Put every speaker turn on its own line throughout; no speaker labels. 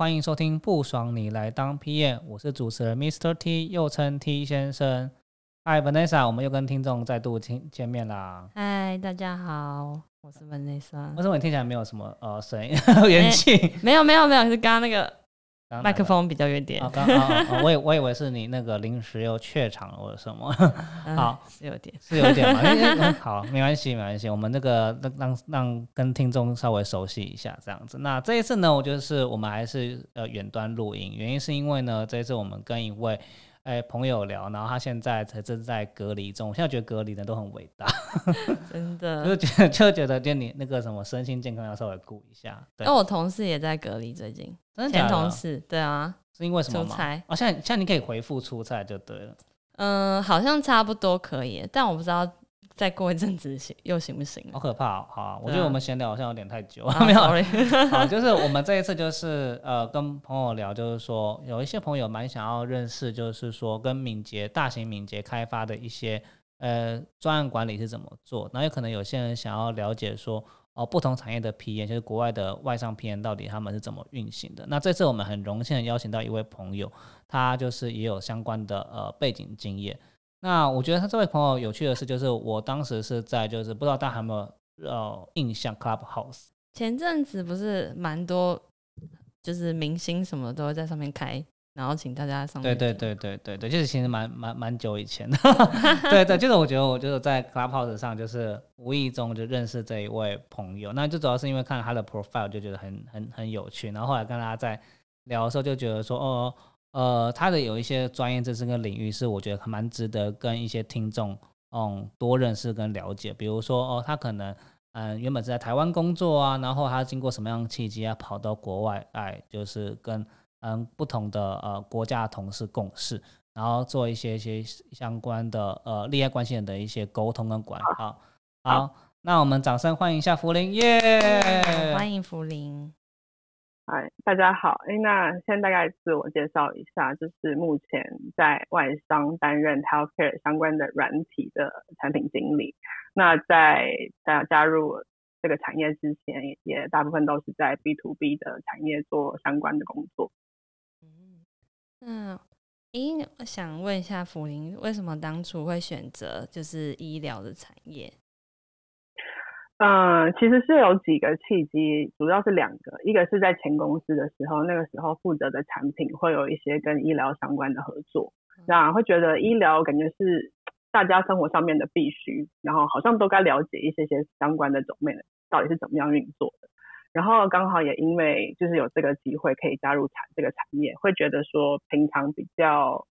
欢迎收听不爽你来当 PM，我是主持人 Mr. T，又称 T 先生。Hi Vanessa，我们又跟听众再度见见面啦。
嗨，大家好，我是 Vanessa。
为什么你听起来没有什么呃声音 元气？
没有没有没有，是刚刚那个麦克风比较远点。
刚刚我以我以为是你那个临时又怯场了或者什么。好，
是有点，
是有点嘛。好，没关系没关系，我们那个让让让跟听众稍微熟悉一下这样子。那这一次呢，我就是我们还是呃远端录音，原因是因为呢，这一次我们跟一位。哎，朋友聊，然后他现在才正在隔离中。我现在觉得隔离的都很伟大，
真的，
就觉得就觉得，就你那个什么身心健康要稍微顾一下。
那我同事也在隔离，最近前同事，对啊，
是因为什么
出差？
哦，现在现在你可以回复出差就对了。
嗯，好像差不多可以，但我不知道。再过一阵子行又行不行？
好可怕，好，我觉得我们闲聊好像有点太久，没
有。
好，就是我们这一次就是呃跟朋友聊，就是说有一些朋友蛮想要认识，就是说跟敏捷大型敏捷开发的一些呃专案管理是怎么做，然后有可能有些人想要了解说哦不同产业的 PM，就是国外的外商 PM 到底他们是怎么运行的。那这次我们很荣幸的邀请到一位朋友，他就是也有相关的呃背景经验。那我觉得他这位朋友有趣的是，就是我当时是在，就是不知道大家有没有呃印象，Clubhouse
前阵子不是蛮多，就是明星什么都会在上面开，然后请大家上。
对对对对对对，就是其实蛮蛮蛮久以前的，对对，就是我觉得我就是在 Clubhouse 上，就是无意中就认识这一位朋友，那就主要是因为看他的 profile 就觉得很很很有趣，然后后来跟他在聊的时候就觉得说，哦。呃，他的有一些专业知识跟领域是我觉得蛮值得跟一些听众嗯多认识跟了解。比如说哦，他可能嗯原本是在台湾工作啊，然后他经过什么样的契机啊跑到国外哎，就是跟嗯不同的呃国家同事共事，然后做一些一些相关的呃利害关系人的一些沟通跟管。好，好，那我们掌声欢迎一下福林耶！
欢迎福林。
嗨，大家好。哎，那先大概自我介绍一下，就是目前在外商担任 healthcare 相关的软体的产品经理。那在在加入这个产业之前，也大部分都是在 B to B 的产业做相关的工作。
嗯，那诶，我想问一下福林，为什么当初会选择就是医疗的产业？
嗯，其实是有几个契机，主要是两个，一个是在前公司的时候，那个时候负责的产品会有一些跟医疗相关的合作，那会觉得医疗感觉是大家生活上面的必须，然后好像都该了解一些些相关的种类到底是怎么样运作的，然后刚好也因为就是有这个机会可以加入产这个产业，会觉得说平常比较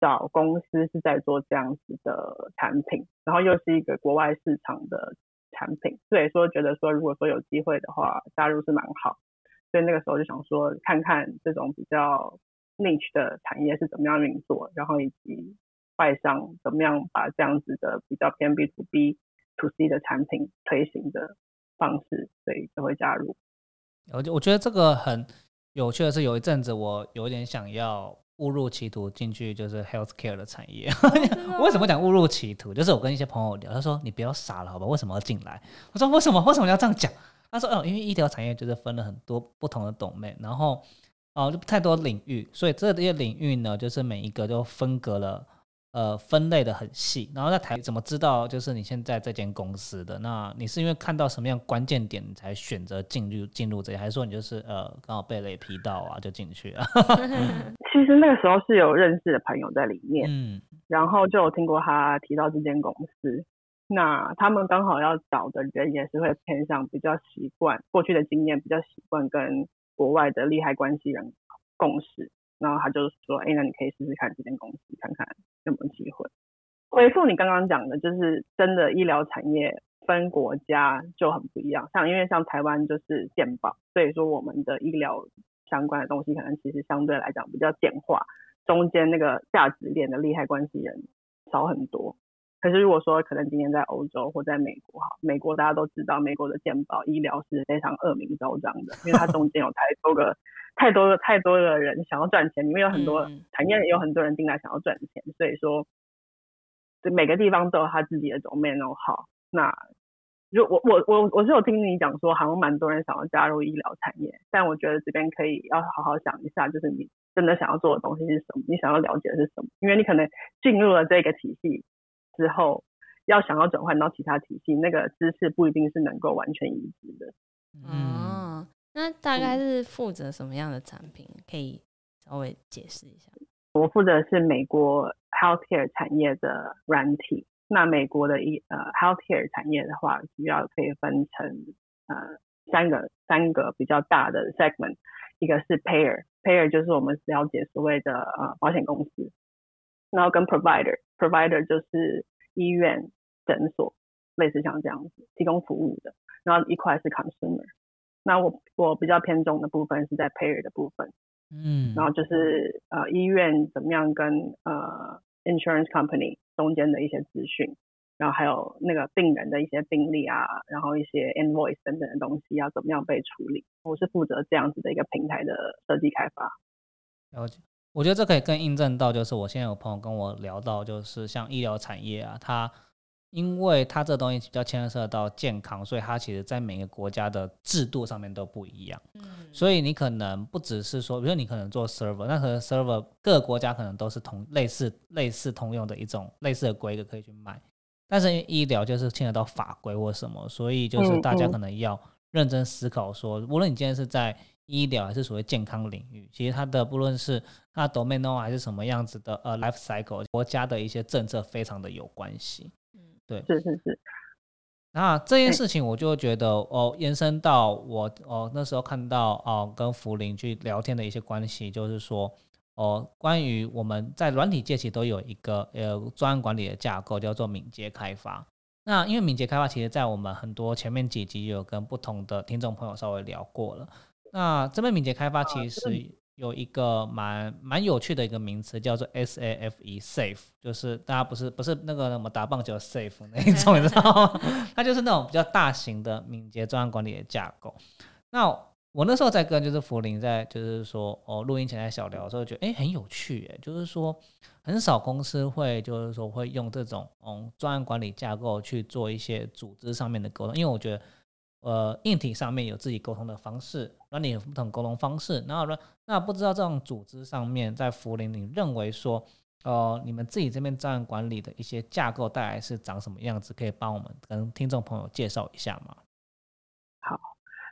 少公司是在做这样子的产品，然后又是一个国外市场的。产品，所以说觉得说，如果说有机会的话，加入是蛮好。所以那个时候就想说，看看这种比较 niche 的产业是怎么样运作，然后以及外商怎么样把这样子的比较偏 B to B to C 的产品推行的方式，所以就会加入。
我我觉得这个很有趣的是，有一阵子我有点想要。误入歧途进去就是 healthcare 的产业。为什么讲误入歧途？就是我跟一些朋友聊，他说你不要傻了，好吧？为什么要进来？我说为什么？为什么要这样讲？他说哦，因为医疗产业就是分了很多不同的懂类，然后哦就太多领域，所以这些领域呢，就是每一个都分隔了。呃，分类的很细，然后在台怎么知道就是你现在这间公司的？那你是因为看到什么样关键点你才选择进入进入这里，还是说你就是呃刚好被雷劈到啊就进去了？
其实那个时候是有认识的朋友在里面，嗯，然后就有听过他提到这间公司，那他们刚好要找的人也是会偏向比较习惯过去的经验，比较习惯跟国外的利害关系人共识。然后他就说，哎，那你可以试试看这间公司，看看有没有机会。回复你刚刚讲的，就是真的医疗产业分国家就很不一样。像因为像台湾就是健保，所以说我们的医疗相关的东西可能其实相对来讲比较简化，中间那个价值链的利害关系人少很多。可是如果说可能今天在欧洲或在美国哈，美国大家都知道，美国的健保医疗是非常恶名昭彰的，因为它中间有太多个、太多个、太多的人想要赚钱，里面有很多产业有很多人进来想要赚钱，所以说，每个地方都有他自己的 domain 好。那就我我我我是有听你讲说，好像蛮多人想要加入医疗产业，但我觉得这边可以要好好想一下，就是你真的想要做的东西是什么，你想要了解的是什么，因为你可能进入了这个体系。之后要想要转换到其他体系，那个知识不一定是能够完全移植的。
哦，那大概是负责什么样的产品？可以稍微解释一下。
我负责是美国 healthcare 产业的软体。那美国的一呃 healthcare 产业的话，主要可以分成呃三个三个比较大的 segment。一个是 payer，payer 就是我们了解所谓的呃保险公司。然后跟 provider，provider 就是医院、诊所，类似像这样子提供服务的。然后一块是 consumer，那我我比较偏重的部分是在 payer 的部分，嗯，然后就是呃医院怎么样跟呃 insurance company 中间的一些资讯，然后还有那个病人的一些病历啊，然后一些 invoice 等等的东西要怎么样被处理。我是负责这样子的一个平台的设计开发。
了解。我觉得这可以更印证到，就是我现在有朋友跟我聊到，就是像医疗产业啊，它因为它这东西比较牵涉到健康，所以它其实在每个国家的制度上面都不一样。嗯，所以你可能不只是说，比如说你可能做 server，那可能 server 各个国家可能都是同类似类似通用的一种类似的规格可以去卖，但是医疗就是牵扯到法规或什么，所以就是大家可能要认真思考说，无论你今天是在医疗还是所谓健康领域，其实它的不论是它 domain 还是什么样子的呃 life cycle，国家的一些政策非常的有关系。嗯，对，
是是是。
那这件事情我就觉得哦，延伸到我哦那时候看到哦跟福林去聊天的一些关系，就是说哦关于我们在软体界其实都有一个呃专案管理的架构，叫做敏捷开发。那因为敏捷开发其实在我们很多前面几集有跟不同的听众朋友稍微聊过了。那这边敏捷开发其实有一个蛮蛮有趣的一个名词，叫做 S A F E，Safe，就是大家不是不是那个什么打棒球 Safe 那一种，你知道吗？它就是那种比较大型的敏捷专案管理的架构。那我那时候在跟就是福林在就是说哦录音前在小聊的时候，觉得哎很有趣哎，就是说很少公司会就是说会用这种嗯专案管理架构去做一些组织上面的沟通，因为我觉得。呃，硬体上面有自己沟通的方式，那你有不同沟通方式。然后呢，那不知道这种组织上面，在福林，你认为说，呃，你们自己这边专案管理的一些架构大概是长什么样子？可以帮我们跟听众朋友介绍一下吗？
好，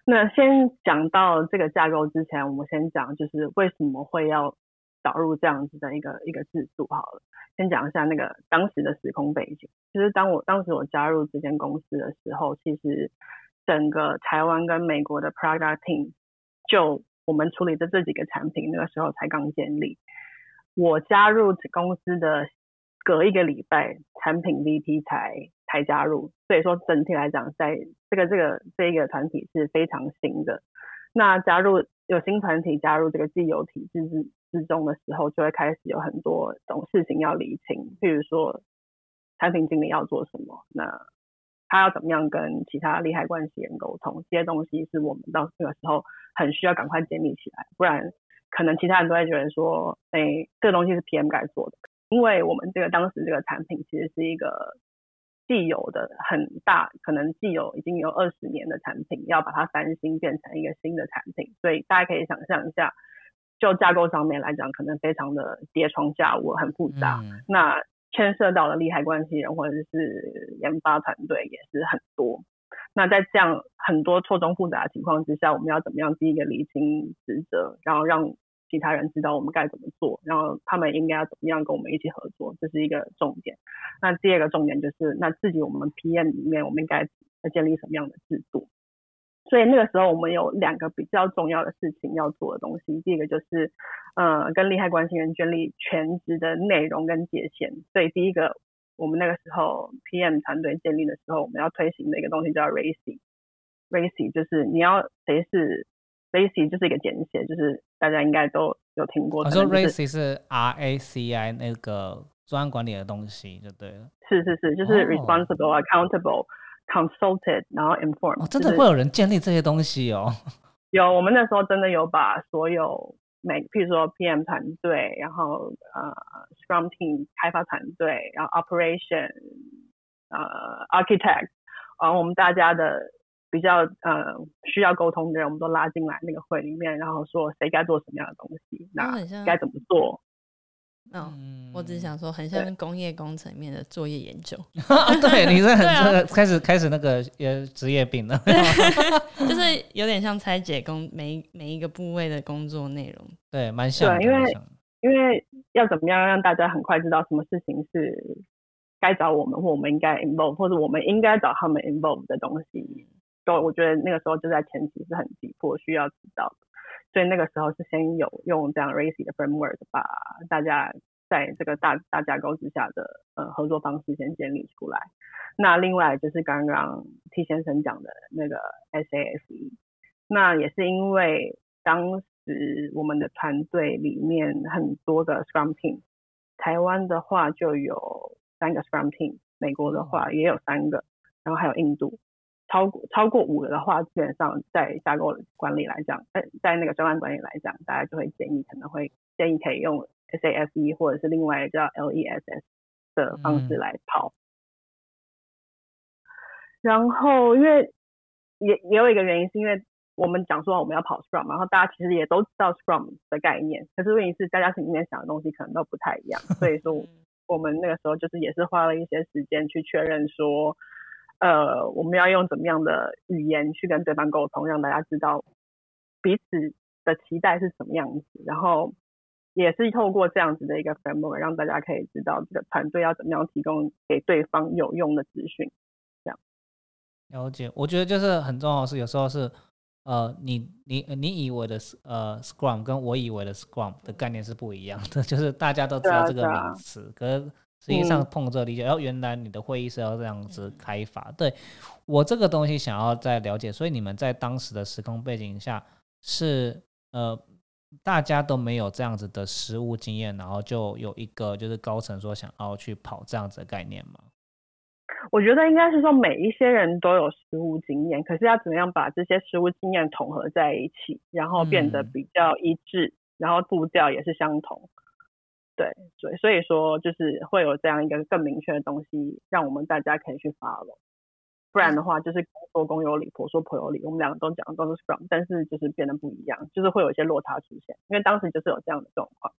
那先讲到这个架构之前，我们先讲就是为什么会要导入这样子的一个一个制度。好了，先讲一下那个当时的时空背景。就是当我当时我加入这间公司的时候，其实。整个台湾跟美国的 product team，就我们处理的这几个产品，那个时候才刚建立。我加入公司的隔一个礼拜，产品 VP 才才加入，所以说整体来讲，在这个这个这个团体是非常新的。那加入有新团体加入这个既有体制之之中的时候，就会开始有很多种事情要理清，譬如说产品经理要做什么，那。他要怎么样跟其他利害关系人沟通？这些东西是我们到那个时候很需要赶快建立起来，不然可能其他人都会觉得说，哎，这个东西是 PM 该做的。因为我们这个当时这个产品其实是一个既有的很大，可能既有已经有二十年的产品，要把它翻新变成一个新的产品，所以大家可以想象一下，就架构上面来讲，可能非常的叠床架屋，很复杂。那牵涉到的利害关系人或者是研发团队也是很多。那在这样很多错综复杂的情况之下，我们要怎么样第一个理清职责，然后让其他人知道我们该怎么做，然后他们应该要怎么样跟我们一起合作，这是一个重点。那第二个重点就是，那自己我们 PM 里面我们应该建立什么样的制度？所以那个时候我们有两个比较重要的事情要做的东西，第一个就是呃跟利害关系人建立全职的内容跟界限。所以第一个我们那个时候 PM 团队建立的时候，我们要推行的一个东西叫 RACI。RACI 就是你要谁是 RACI 就是一个简写，就是大家应该都有听过。
我说 RACI 是 R A C I 那个专案管理的东西就对了。
是是是，就是 responsible、accountable、consulted，然后 informed。
哦，真的会有人建立这些东西哦。
有，我们那时候真的有把所有每，譬如说 PM 团队，然后呃 Scrum team 开发团队，然后 operation，呃 architect，然后我们大家的。比较呃需要沟通的人，我们都拉进来那个会里面，然后说谁该做什么样的东西，那该怎么做？
嗯，我只是想说，很像工业工程面的作业研究。
对，你是很 开始开始那个呃职业病了，
就是有点像拆解工每每一个部位的工作内容。
对，蛮像。
对，因为因为要怎么样让大家很快知道什么事情是该找我们，或我们应该 involve，或者我们应该找他们 involve 的东西。都我觉得那个时候就在前期是很急迫需要知道的，所以那个时候是先有用这样 Racy 的 framework 把大家在这个大大架构之下的呃合作方式先建立出来。那另外就是刚刚 T 先生讲的那个 SAFE，那也是因为当时我们的团队里面很多的 Scrum team，台湾的话就有三个 Scrum team，美国的话也有三个，然后还有印度。超过超过五个的话，基本上在架构管理来讲，在在那个专案管理来讲，大家就会建议可能会建议可以用 SASE 或者是另外叫 LESS 的方式来跑。然后，因为也也有一个原因，是因为我们讲说我们要跑 Scrum，然后大家其实也都知道 Scrum 的概念，可是问题是大家心里面想的东西可能都不太一样，所以说我们那个时候就是也是花了一些时间去确认说。呃，我们要用怎么样的语言去跟对方沟通，让大家知道彼此的期待是什么样子，然后也是透过这样子的一个 framework，让大家可以知道这个团队要怎么样提供给对方有用的资讯。这样
了解，我觉得就是很重要的是，有时候是呃，你你你以为的呃 Scrum 跟我以为的 Scrum 的概念是不一样的，就是大家都知道这个名词，可是。实际上碰这理解，然后原来你的会议是要这样子开法，对我这个东西想要再了解，所以你们在当时的时空背景下是呃大家都没有这样子的实务经验，然后就有一个就是高层说想要去跑这样子的概念吗？
我觉得应该是说每一些人都有实务经验，可是要怎么样把这些实务经验统合在一起，然后变得比较一致，然后步调也是相同。对，所以所以说就是会有这样一个更明确的东西，让我们大家可以去 follow。不然的话，就是公说公有理，婆说婆有理。我们两个都讲的都是 Scrum，但是就是变得不一样，就是会有一些落差出现。因为当时就是有这样的状况，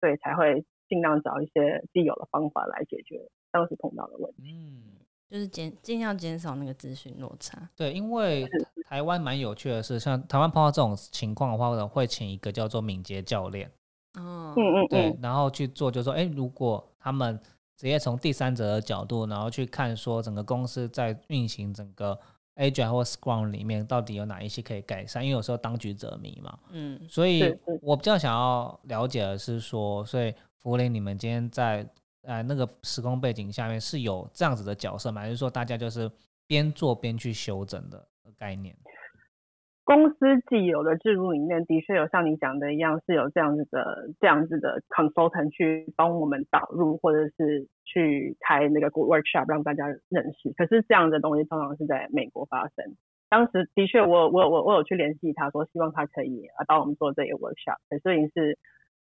所以才会尽量找一些既有的方法来解决当时碰到的问题。
嗯，就是减尽量减少那个资讯落差。
对，因为台湾蛮有趣的是，像台湾碰到这种情况的话，可能会请一个叫做敏捷教练。
哦，嗯嗯，
对，然后去做，就说，哎，如果他们直接从第三者的角度，然后去看说整个公司在运行整个 Agile 或 Scrum 里面到底有哪一些可以改善，因为有时候当局者迷嘛，嗯，所以我比较想要了解的是说，所以福林，你们今天在呃那个时空背景下面是有这样子的角色吗？还是说大家就是边做边去修整的概念？
公司既有的制度里面，的确有像你讲的一样，是有这样子的、这样子的 consultant 去帮我们导入，或者是去开那个 workshop 让大家认识。可是这样的东西通常是在美国发生。当时的确，我我我我有去联系他说，希望他可以啊帮我们做这个 workshop，可是已经是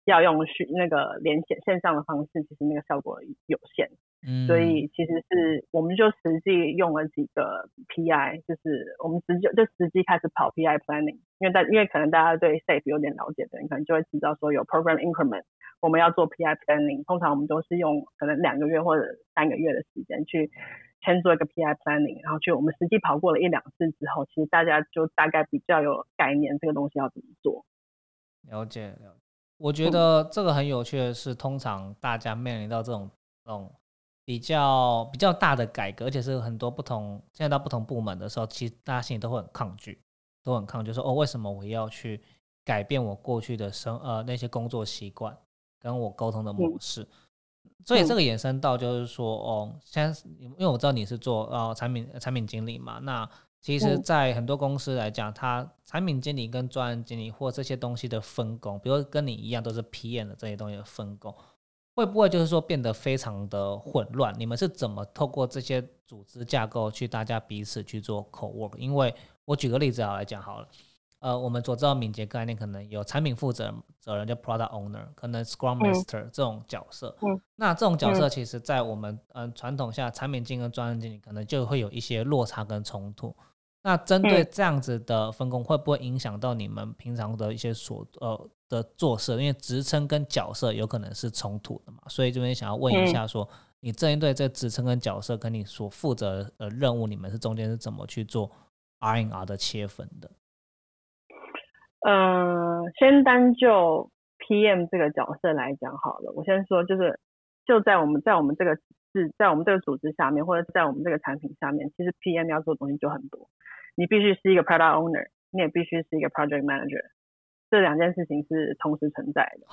要用去那个连线线上的方式，其实那个效果有限。所以其实是我们就实际用了几个 PI，就是我们直接就实际开始跑 PI planning，因为大因为可能大家对 SAFe 有点了解的人，可能就会知道说有 program increment，我们要做 PI planning，通常我们都是用可能两个月或者三个月的时间去先做一个 PI planning，然后去我们实际跑过了一两次之后，其实大家就大概比较有概念这个东西要怎么做。
了解了解，我觉得这个很有趣的是，通常大家面临到这种这种。比较比较大的改革，而且是很多不同，现在到不同部门的时候，其实大家心里都会很抗拒。都很抗拒，说哦，为什么我要去改变我过去的生呃那些工作习惯，跟我沟通的模式？所以这个延伸到就是说，哦，现在因为我知道你是做呃产品产品经理嘛，那其实，在很多公司来讲，它产品经理跟专案经理或这些东西的分工，比如跟你一样都是 PM 的这些东西的分工。会不会就是说变得非常的混乱？你们是怎么透过这些组织架构去大家彼此去做 co work？因为我举个例子啊来讲好了，呃，我们所知道敏捷概念可能有产品负责责人叫 product owner，可能 scrum master 这种角色。嗯。那这种角色其实在我们嗯传统下，产品经理跟专案经理可能就会有一些落差跟冲突。那针对这样子的分工，会不会影响到你们平常的一些所呃的做事？因为职称跟角色有可能是冲突的嘛，所以这边想要问一下，说你针对这职称跟角色跟你所负责的任务，你们是中间是怎么去做 R N R 的切分的？
呃，先单就 P M 这个角色来讲好了，我先说，就是就在我们在我们这个是在我们这个组织下面，或者在我们这个产品下面，其实 P M 要做的东西就很多。你必须是一个 product owner，你也必须是一个 project manager，这两件事情是同时存在的。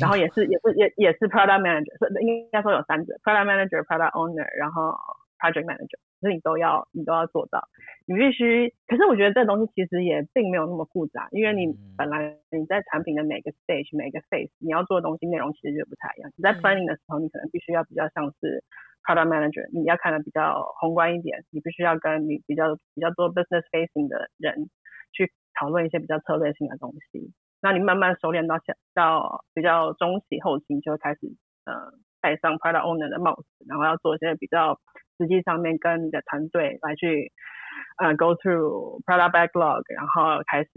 然后也是也是也也是 product manager，应该说有三者 product manager，product owner，然后 project manager，所以你都要你都要做到。你必须，可是我觉得这东西其实也并没有那么复杂，因为你本来你在产品的每个 stage 每个 phase，你要做的东西内容其实就不太一样。你在 planning 的时候，你可能必须要比较像是。Product manager，你要看的比较宏观一点，你必须要跟你比较比较多 business facing 的人去讨论一些比较策略性的东西。那你慢慢熟练到下到比较中期后期，就会开始呃戴上 product owner 的帽子，然后要做一些比较实际上面跟你的团队来去呃 go through product backlog，然后开始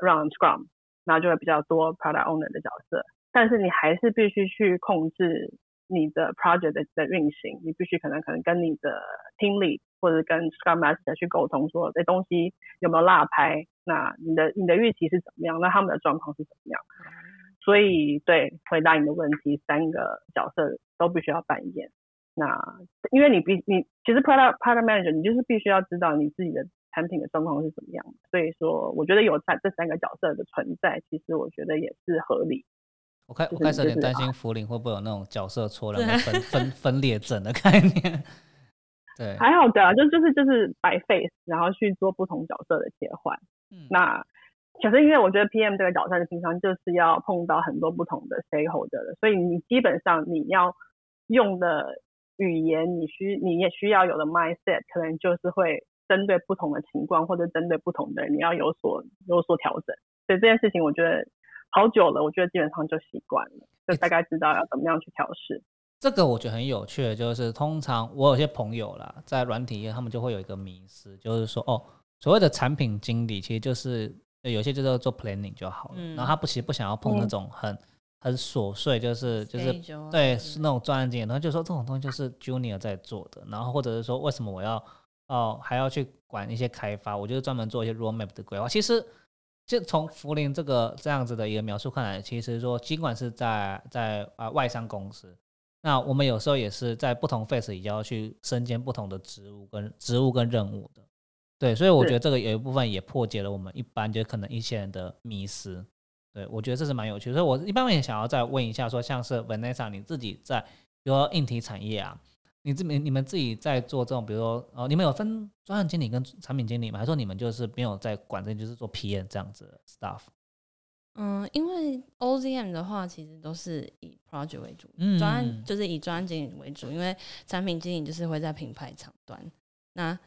run scrum，那就会比较多 product owner 的角色。但是你还是必须去控制。你的 project 的运行，你必须可能可能跟你的 team lead 或者跟 scrum master 去沟通，说这东西有没有落拍，那你的你的预期是怎么样，那他们的状况是怎么样？所以对回答你的问题，三个角色都必须要扮演。那因为你必你其实 product product manager 你就是必须要知道你自己的产品的状况是怎么样，所以说我觉得有在这三个角色的存在，其实我觉得也是合理。
我开我开始有点担心福林会不会有那种角色错 乱、分分分裂症的概念。对，
还好的，就就是就是白 face，然后去做不同角色的切换。嗯，那可是因为我觉得 PM 这个角色的平常就是要碰到很多不同的 stakeholder 的，所以你基本上你要用的语言，你需你也需要有的 mindset，可能就是会针对不同的情况或者针对不同的人，你要有所有所调整。所以这件事情，我觉得。好久了，我觉得基本上就习惯了，就大概知道要怎么样去调试。
这个我觉得很有趣的，就是通常我有些朋友啦，在软体业，他们就会有一个迷思，就是说，哦，所谓的产品经理，其实就是有些就是做 planning 就好了，然后他不其实不想要碰那种很很琐碎，就是就是对是那种专案经理，然后就说这种东西就是 junior 在做的，然后或者是说为什么我要哦还要去管一些开发，我就是专门做一些 roadmap 的规划，其实。就从福林这个这样子的一个描述看来，其实说尽管是在在啊外商公司，那我们有时候也是在不同 face 也要去身兼不同的职务跟职务跟任务的，对，所以我觉得这个有一部分也破解了我们一般就可能一些人的迷失，对我觉得这是蛮有趣，所以我一般也想要再问一下，说像是 Vanessa 你自己在比如说硬体产业啊。你这边你们自己在做这种，比如说哦，你们有分专案经理跟产品经理吗？还是说你们就是没有在管这，就是做 PM 这样子的 stuff？
嗯，因为 OZM 的话，其实都是以 project 为主，专案就是以专案经理为主，因为产品经理就是会在品牌厂端。那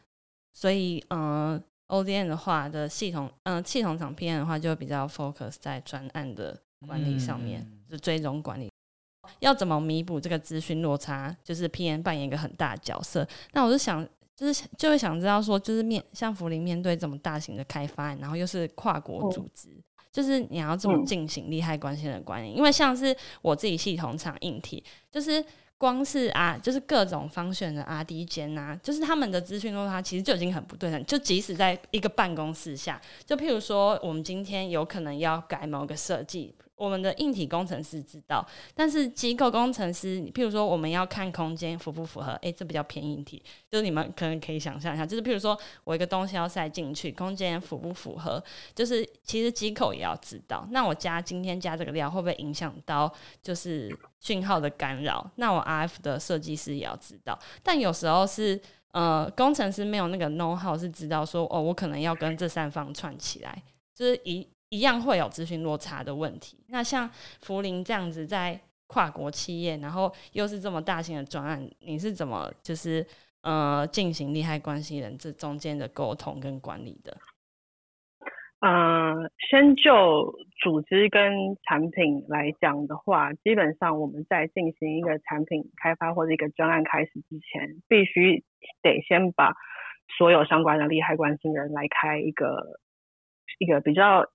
所以，嗯，ODN 的话的系统，嗯，系统厂 PM 的话就比较 focus 在专案的管理上面，就追踪管理。要怎么弥补这个资讯落差？就是 PM 扮演一个很大的角色。那我就想，就是就会想知道说，就是面像福林面对这么大型的开发案，然后又是跨国组织，就是你要怎么进行利害关系的管理？因为像是我自己系统厂硬体，就是光是啊，就是各种方选的 RD 间啊，就是他们的资讯落差其实就已经很不对等。就即使在一个办公室下，就譬如说我们今天有可能要改某个设计。我们的硬体工程师知道，但是机构工程师，譬如说我们要看空间符不符合，诶，这比较偏硬体，就是你们可能可以想象一下，就是譬如说我一个东西要塞进去，空间符不符合，就是其实机构也要知道。那我加今天加这个料会不会影响到就是讯号的干扰？那我 RF 的设计师也要知道。但有时候是呃工程师没有那个 know how 是知道说哦，我可能要跟这三方串起来，就是一。一样会有资讯落差的问题。那像福林这样子，在跨国企业，然后又是这么大型的专案，你是怎么就是呃进行利害关系人这中间的沟通跟管理的？
嗯，先就组织跟产品来讲的话，基本上我们在进行一个产品开发或者一个专案开始之前，必须得先把所有相关的利害关系人来开一个一个比较。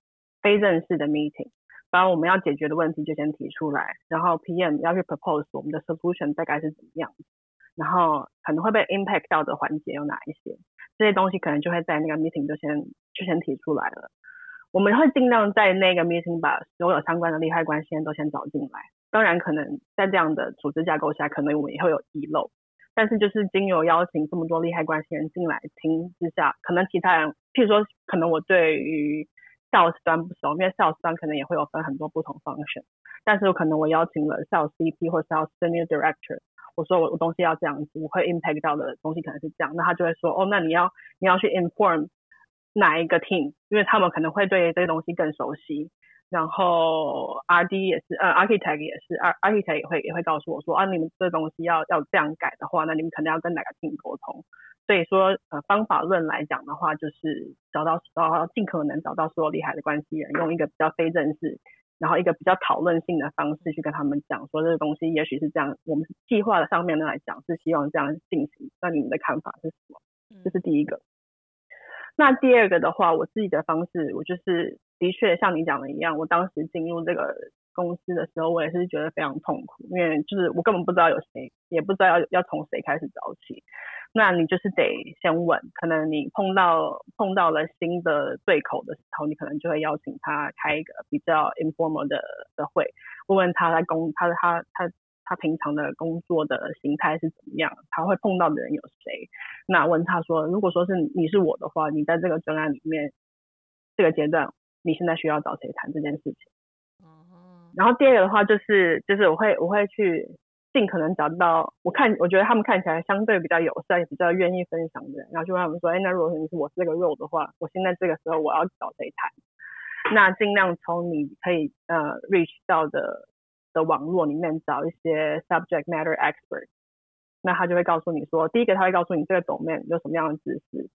非正式的 meeting，把我们要解决的问题就先提出来，然后 PM 要去 propose 我们的 solution 大概是怎么样，然后可能会被 impact 到的环节有哪一些，这些东西可能就会在那个 meeting 就先就先提出来了。我们会尽量在那个 meeting 把所有相关的利害关系人都先找进来。当然，可能在这样的组织架构下，可能我们也会有遗漏，但是就是经由邀请这么多利害关系人进来听之下，可能其他人，譬如说，可能我对于 sales 端不熟，因为 sales 端可能也会有分很多不同 function，但是有可能我邀请了 sales CP 或 sales senior director，我说我我东西要这样子，我会 impact 到的东西可能是这样，那他就会说，哦，那你要你要去 inform 哪一个 team，因为他们可能会对这个东西更熟悉，然后 RD 也是，呃，architect 也是，architect 也会也会告诉我说，啊，你们这东西要要这样改的话，那你们可能要跟哪个 team 沟通。所以说，呃，方法论来讲的话，就是找到找尽可能找到所有厉害的关系人，用一个比较非正式，然后一个比较讨论性的方式去跟他们讲，说这个东西也许是这样，我们计划的上面来讲是希望这样进行，那你们的看法是什么？这是第一个。那第二个的话，我自己的方式，我就是的确像你讲的一样，我当时进入这个公司的时候，我也是觉得非常痛苦，因为就是我根本不知道有谁，也不知道要要从谁开始找起。那你就是得先问，可能你碰到碰到了新的对口的时候，你可能就会邀请他开一个比较 informal 的的会，问问他在工，他他他他平常的工作的形态是怎么样，他会碰到的人有谁，那问他说，如果说是你是我的话，你在这个专案里面这个阶段，你现在需要找谁谈这件事情？然后第二个的话就是就是我会我会去。尽可能找到，我看我觉得他们看起来相对比较友善，也比较愿意分享的人，然后就问他们说，哎，那如果说你是我是这个 role 的话，我现在这个时候我要找谁谈？那尽量从你可以呃 reach 到的的网络里面找一些 subject matter expert，那他就会告诉你说，第一个他会告诉你这个 domain 有什么样的知识，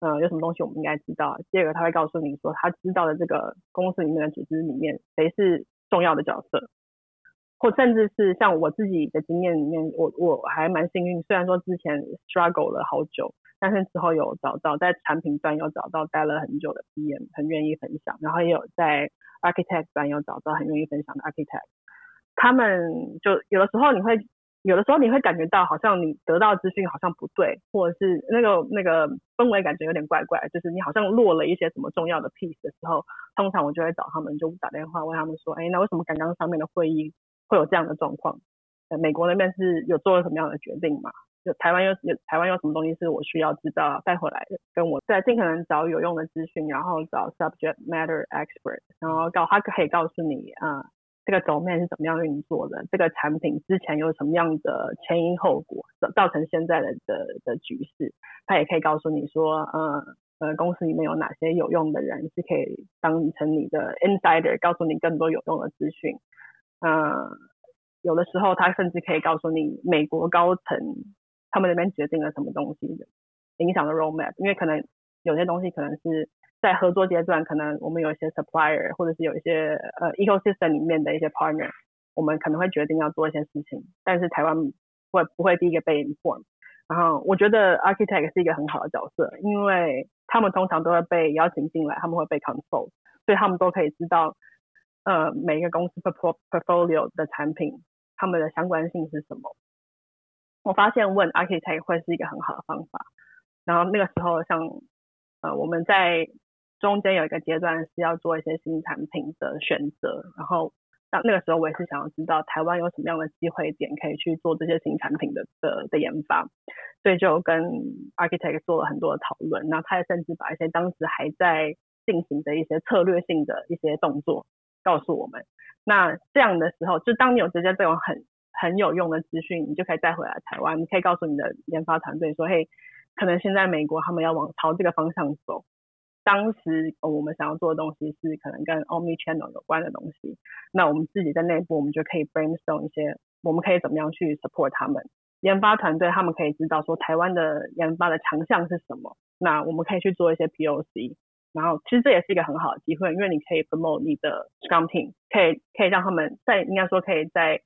呃，有什么东西我们应该知道；第二个他会告诉你说，他知道的这个公司里面的组织里面谁是重要的角色。或甚至是像我自己的经验里面，我我还蛮幸运，虽然说之前 struggle 了好久，但是之后有找到在产品端有找到待了很久的 PM，很愿意分享，然后也有在 architect 端有找到很愿意分享的 architect。他们就有的时候你会有的时候你会感觉到好像你得到资讯好像不对，或者是那个那个氛围感觉有点怪怪，就是你好像落了一些什么重要的 piece 的时候，通常我就会找他们就打电话问他们说，哎，那为什么刚刚上面的会议？会有这样的状况，美国那边是有做了什么样的决定嘛？就台湾有有台湾有什么东西是我需要知道带回来的，跟我在尽可能找有用的资讯，然后找 subject matter expert，然后告他可以告诉你啊，这个 domain 是怎么样运作的，这个产品之前有什么样的前因后果，造成现在的的的局势，他也可以告诉你说，呃呃，公司里面有哪些有用的人是可以当成你的 insider，告诉你更多有用的资讯。嗯，有的时候他甚至可以告诉你美国高层他们那边决定了什么东西的影响了 roadmap，因为可能有些东西可能是在合作阶段，可能我们有一些 supplier 或者是有一些呃 ecosystem 里面的一些 partner，我们可能会决定要做一些事情，但是台湾会不会第一个被 inform？然后我觉得 architect 是一个很好的角色，因为他们通常都会被邀请进来，他们会被 consult，所以他们都可以知道。呃，每一个公司 portfolio 的产品，他们的相关性是什么？我发现问 architect 会是一个很好的方法。然后那个时候，像呃，我们在中间有一个阶段是要做一些新产品的选择，然后那那个时候我也是想要知道台湾有什么样的机会点可以去做这些新产品的的的研发，所以就跟 architect 做了很多的讨论。那他也甚至把一些当时还在进行的一些策略性的一些动作告诉我们。那这样的时候，就当你有直接这种很很有用的资讯，你就可以带回来台湾，你可以告诉你的研发团队说：“嘿，可能现在美国他们要往朝这个方向走。”当时我们想要做的东西是可能跟 Omni Channel 有关的东西，那我们自己在内部我们就可以 brainstorm 一些，我们可以怎么样去 support 他们研发团队，他们可以知道说台湾的研发的强项是什么，那我们可以去做一些 POC，然后其实这也是一个很好的机会，因为你可以 promote 你的 Scrum Team，可以可以让他们在应该说可以在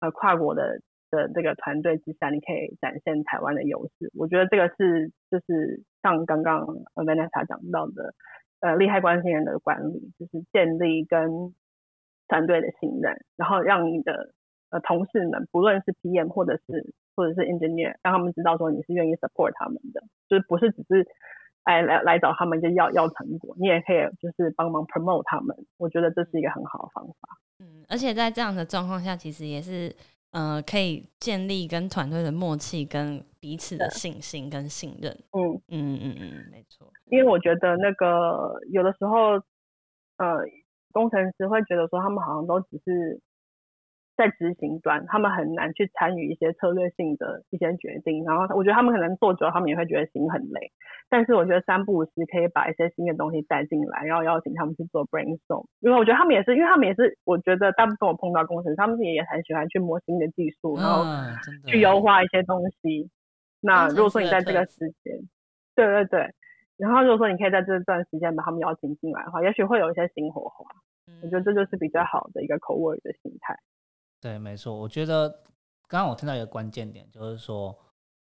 呃跨国的。的这个团队之下，你可以展现台湾的优势。我觉得这个是就是像刚刚 Vanessa 讲到的，呃，利害关系人的管理，就是建立跟团队的信任，然后让你的呃同事们，不论是 PM 或者是或者是 engineer，让他们知道说你是愿意 support 他们的，就是不是只是哎来来找他们就要要成果，你也可以就是帮忙 promote 他们。我觉得这是一个很好的方法。
嗯，而且在这样的状况下，其实也是。呃，可以建立跟团队的默契，跟彼此的信心跟信任。嗯嗯嗯嗯，没错。
因为我觉得那个有的时候，呃，工程师会觉得说他们好像都只是。在执行端，他们很难去参与一些策略性的一些决定，然后我觉得他们可能做久了，他们也会觉得心很累。但是我觉得三不五时可以把一些新的东西带进来，然后邀请他们去做 brainstorm，因为我觉得他们也是，因为他们也是，我觉得大部分我碰到工程师，他们自己也很喜欢去摸新的技术，然后去优化一些东西。那如果说你在这个时间，对对对，然后如果说你可以在这段时间把他们邀请进来的话，也许会有一些新火花。我觉得这就是比较好的一个口味的心态。
对，没错，我觉得刚刚我听到一个关键点，就是说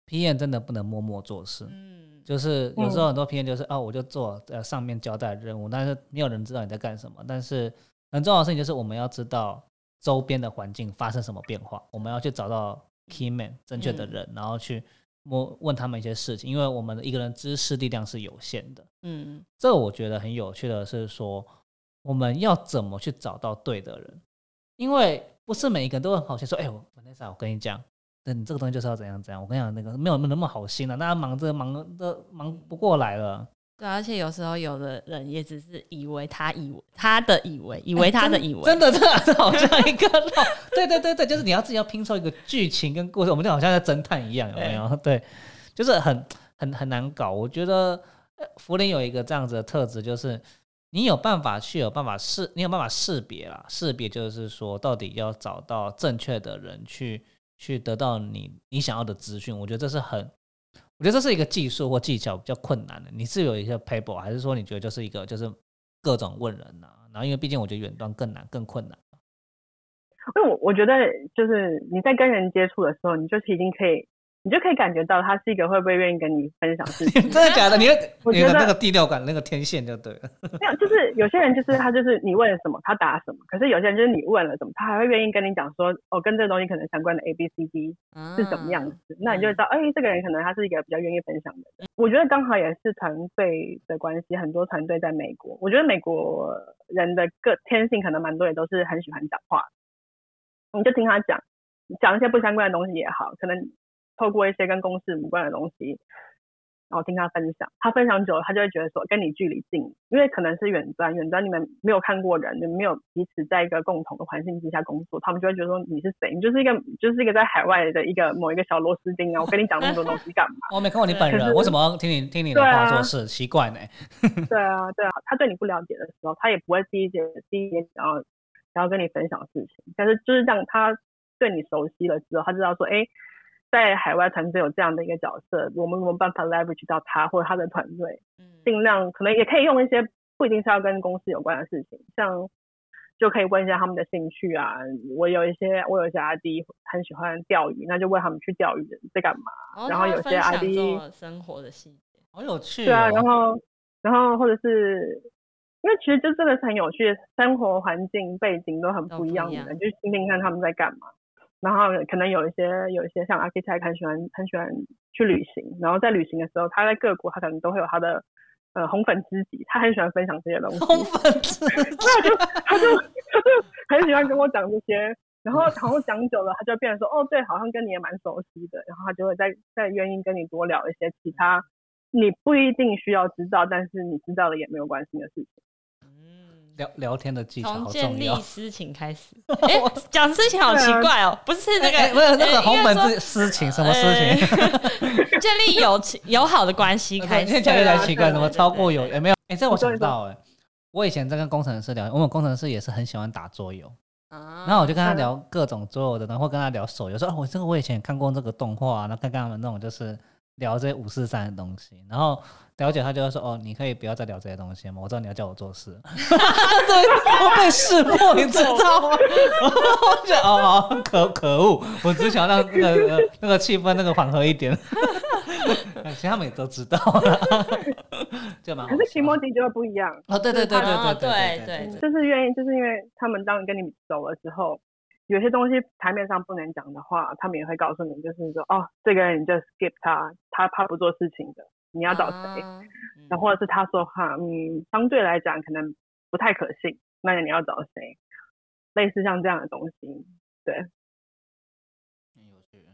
，P N 真的不能默默做事。嗯，就是有时候很多 P N 就是啊，我就做呃上面交代任务，但是没有人知道你在干什么。但是很重要的事情就是我们要知道周边的环境发生什么变化，我们要去找到 Key Man 正确的人，然后去问问他们一些事情，因为我们的一个人知识力量是有限的。嗯，这我觉得很有趣的是说，我们要怎么去找到对的人，因为。不是每一个人都很好心说，哎，我 Vanessa，我跟你讲，那你这个东西就是要怎样怎样。我跟你讲，那个没有那么好心了，大家忙着忙的忙不过来了。
对，而且有时候有的人也只是以为他以为他的以为以为他的以为，
真的真的好像一个，对对对对，就是你要自己要拼凑一个剧情跟故事，我们就好像在侦探一样，有没有？对，就是很很很难搞。我觉得福林有一个这样子的特质，就是。你有办法去有办法识，你有办法识别啦，识别就是说，到底要找到正确的人去去得到你你想要的资讯。我觉得这是很，我觉得这是一个技术或技巧比较困难的。你是有一些 paper，还是说你觉得就是一个就是各种问人呐？然后因为毕竟我觉得远端更难更困难。
因为我我觉得就是你在跟人接触的时候，你就是已经可以。你就可以感觉到他是一个会不会愿意跟你分享事情？
真的假的？你我觉得那个第六感、那个天线就对了。
没有，就是有些人就是他就是你问什么他答什么，可是有些人就是你问了什么，他还会愿意跟你讲说哦，跟这个东西可能相关的 A B C D 是什么样子，那你就知道哎，这个人可能他是一个比较愿意分享的人。我觉得刚好也是团队的关系，很多团队在美国，我觉得美国人的个天性可能蛮多也都是很喜欢讲话，你就听他讲，讲一些不相关的东西也好，可能。透过一些跟公事无关的东西，然后听他分享，他分享久了，他就会觉得说跟你距离近，因为可能是远端，远端你们没有看过人，你们没有彼此在一个共同的环境之下工作，他们就会觉得说你是谁？你就是一个就是一个在海外的一个某一个小螺丝钉啊！我跟你讲那么多东西干嘛？
我没看过你本人，我怎么要听你听你的话做事？奇怪呢？
对啊，对啊，他对你不了解的时候，他也不会第一节第一节想要想要跟你分享事情，但是就是这样，他对你熟悉了之后，他知道说，哎。在海外团队有这样的一个角色，我们有没有办法 leverage 到他或者他的团队？嗯，尽量可能也可以用一些不一定是要跟公司有关的事情，像就可以问一下他们的兴趣啊。我有一些我有一些 ID 很喜欢钓鱼，那就问他们去钓鱼在干嘛。然后有些 ID
生活的细节，
好有趣。
对啊，然后然后或者是因为其实就真的是很有趣，生活环境背景都很不一样的，就听听看他们在干嘛。然后可能有一些有一些像 architect 很喜欢很喜欢去旅行，然后在旅行的时候，他在各国他可能都会有他的呃红粉知己，他很喜欢分享这些东西。
红粉知己，
那就他就他就很喜欢跟我讲这些，然后然后讲久了，他就变成说，哦，对，好像跟你也蛮熟悉的，然后他就会再再愿意跟你多聊一些其他你不一定需要知道，但是你知道了也没有关系的事情。
聊聊天的技巧
从
建
立私情开始。哎，讲私情好奇怪哦，不是那个，
不是那个红本字私情，什么私情？
建立友情友好的关系开始。
讲起来奇怪，怎么超过友？哎，没有，哎，这我想到，哎，我以前在跟工程师聊，我们工程师也是很喜欢打桌游啊，然后我就跟他聊各种桌游的，然后跟他聊手游，说哦，我这个我以前看过这个动画，然后看看他们那种就是聊这些五四三的东西，然后。了解他就会说哦，你可以不要再聊这些东西吗？我知道你要叫我做事，我被识破，你知道吗？我觉得哦，可可恶，我只想让那个那个气氛那个缓和一点。其实他们也都知道了，对吗？
可是提摩迪就会不一样
哦，对对对对
对对对，
就是愿意，就是因为他们当跟你走了之后，有些东西台面上不能讲的话，他们也会告诉你，就是说哦，这个人你就 skip 他，他他不做事情的。你要找谁？然后或者是他说话，嗯，相对来讲可能不太可信，那你要找谁？类似像这样的东西，对。
有趣。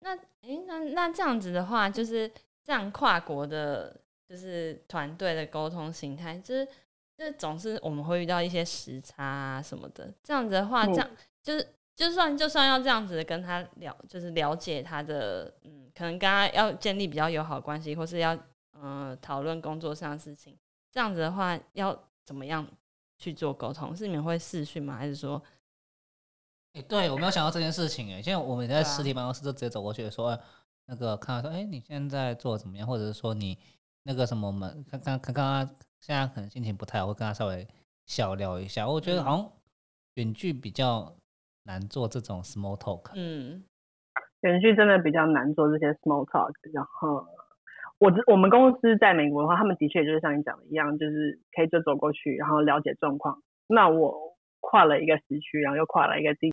那哎，那那这样子的话，就是这样跨国的，就是团队的沟通形态，就是就是总是我们会遇到一些时差啊什么的。这样子的话，这样就是。就算就算要这样子跟他了，就是了解他的，嗯，可能跟他要建立比较友好关系，或是要嗯讨论工作上的事情，这样子的话要怎么样去做沟通？是你们会视讯吗？还是说？
哎，对我没有想到这件事情哎，现在我们在实体办公室就直接走过去说，那个看到说，哎，你现在做怎么样？或者是说你那个什么，我们看看看看他现在可能心情不太好，会跟他稍微小聊一下。我觉得好像远距比较。难做这种 small talk，
嗯，远距真的比较难做这些 small talk。然后我我们公司在美国的话，他们的确就是像你讲的一样，就是可以就走过去，然后了解状况。那我跨了一个时区，然后又跨了一个地，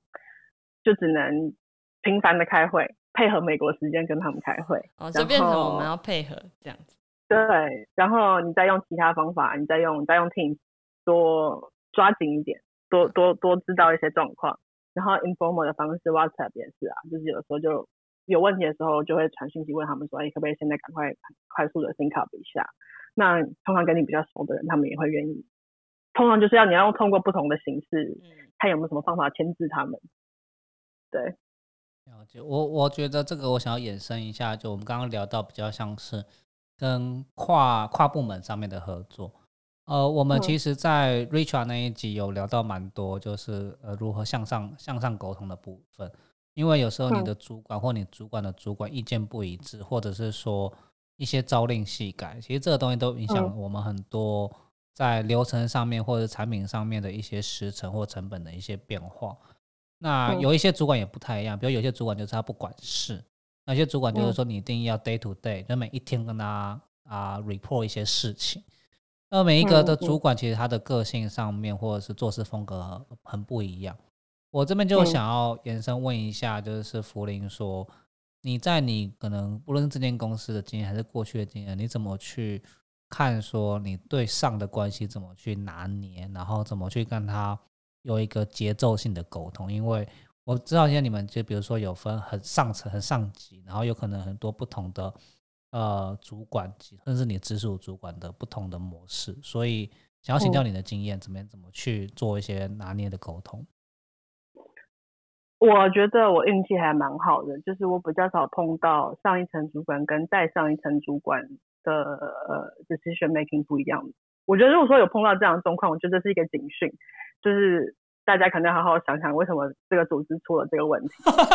就只能频繁的开会，配合美国时间跟他们开会。
哦，就变成我们要配合这样子。
对，然后你再用其他方法，你再用再用 Teams 多抓紧一点，多多多知道一些状况。然后 informal 的方式，WhatsApp 也是啊，就是有时候就有问题的时候，就会传讯息问他们说，哎，可不可以现在赶快快速的 think up 一下？那通常跟你比较熟的人，他们也会愿意。通常就是要你要通过不同的形式，看有没有什么方法牵制他们。对，
了解。我我觉得这个我想要延伸一下，就我们刚刚聊到比较像是跟跨跨部门上面的合作。呃，我们其实，在 Richard 那一集有聊到蛮多，就是呃如何向上向上沟通的部分。因为有时候你的主管或你主管的主管意见不一致，或者是说一些朝令夕改，其实这个东西都影响我们很多在流程上面或者产品上面的一些时程或成本的一些变化。那有一些主管也不太一样，比如有些主管就是他不管事，那些主管就是说你一定要 day to day，就每一天跟他啊 report 一些事情。那每一个的主管其实他的个性上面或者是做事风格很不一样。我这边就想要延伸问一下，就是福林说，你在你可能不论这间公司的经验还是过去的经验，你怎么去看说你对上的关系怎么去拿捏，然后怎么去跟他有一个节奏性的沟通？因为我知道现在你们就比如说有分很上层、很上级，然后有可能很多不同的。呃，主管，甚至你直属主管的不同的模式，所以想要请教你的经验，怎么样怎么去做一些拿捏的沟通？
我觉得我运气还蛮好的，就是我比较少碰到上一层主管跟再上一层主管的呃 decision making 不一样。我觉得如果说有碰到这样的状况，我觉得这是一个警讯，就是大家可能要好好想想，为什么这个组织出了这个问题。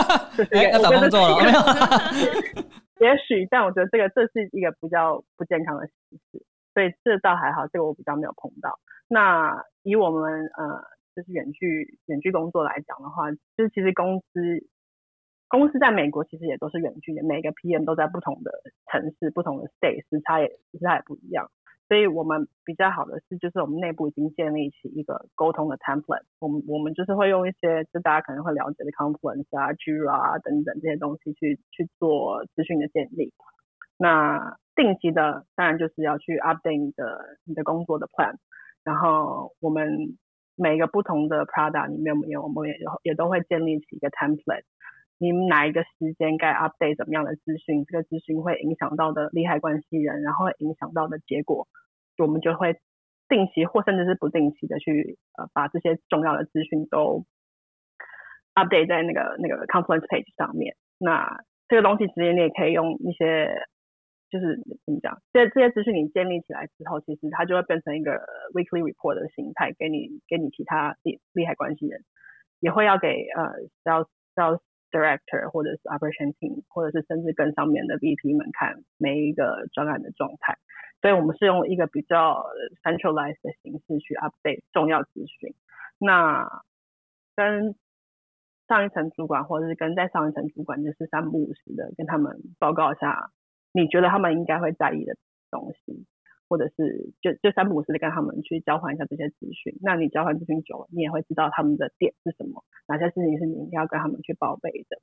哎，要找工作了。
也许，但我觉得这个这是一个比较不健康的形式，所以这倒还好，这个我比较没有碰到。那以我们呃，就是远距远距工作来讲的话，就是其实公司公司在美国其实也都是远距的，每个 PM 都在不同的城市、不同的 state，时差也时差也不一样。所以我们比较好的是，就是我们内部已经建立起一个沟通的 template。我们我们就是会用一些就大家可能会了解的 Confluence 啊、Jira 啊等等这些东西去去做资讯的建立。那定期的，当然就是要去 update 你的你的工作的 plan。然后我们每个不同的 product 里面，我们我们也也都会建立起一个 template。你们哪一个时间该 update 怎么样的资讯，这个资讯会影响到的利害关系人，然后影响到的结果，我们就会定期或甚至是不定期的去呃把这些重要的资讯都 update 在那个那个 conference page 上面。那这个东西直接你也可以用一些，就是怎么讲，这这些资讯你建立起来之后，其实它就会变成一个 weekly report 的形态，给你给你其他利利害关系人，也会要给呃 sales sales director 或者是 operation team，或者是甚至更上面的 VP 们看每一个专案的状态。所以我们是用一个比较 centralized 的形式去 update 重要资讯。那跟上一层主管，或者是跟在上一层主管，就是三不五时的跟他们报告一下，你觉得他们应该会在意的东西，或者是就就三不五时的跟他们去交换一下这些资讯。那你交换资讯久了，你也会知道他们的点是什么，哪些事情是你应该要跟他们去报备的。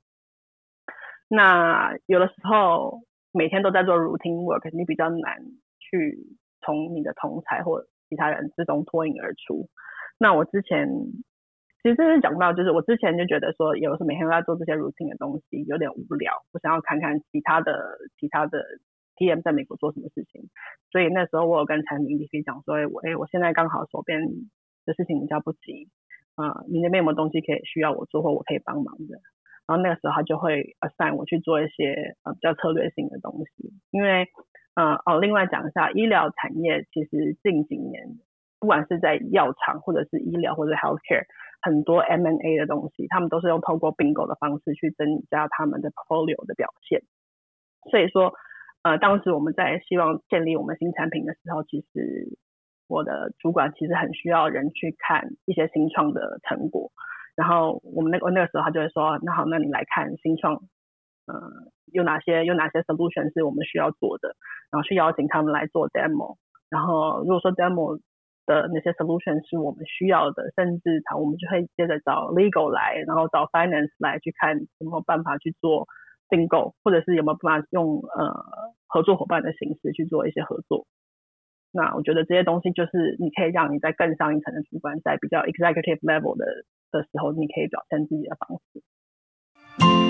那有的时候每天都在做 routine work，你比较难去从你的同才或其他人之中脱颖而出。那我之前。其实这是讲到，就是我之前就觉得说，有时候每天都在做这些 routine 的东西，有点无聊。我想要看看其他的、其他的 T M 在美国做什么事情。所以那时候我有跟产品 VP 讲说，我哎，我现在刚好手边的事情比较不急，啊，你那边有没有东西可以需要我做或我可以帮忙的？然后那个时候他就会 assign 我去做一些呃比较策略性的东西。因为呃哦，另外讲一下，医疗产业其实近几年，不管是在药厂或者是医疗或者 healthcare。很多 M N A 的东西，他们都是用透过并购的方式去增加他们的 portfolio 的表现。所以说，呃，当时我们在希望建立我们新产品的时候，其实我的主管其实很需要人去看一些新创的成果。然后我们那个那个时候，他就会说：“那好，那你来看新创，呃，有哪些有哪些 solution 是我们需要做的，然后去邀请他们来做 demo。然后如果说 demo 的那些 solution 是我们需要的，甚至他我们就会接着找 legal 来，然后找 finance 来去看有没有办法去做订购，或者是有没有办法用呃合作伙伴的形式去做一些合作。那我觉得这些东西就是你可以让你在更上一层的主管，在比较 executive level 的的时候，你可以表现自己的方式。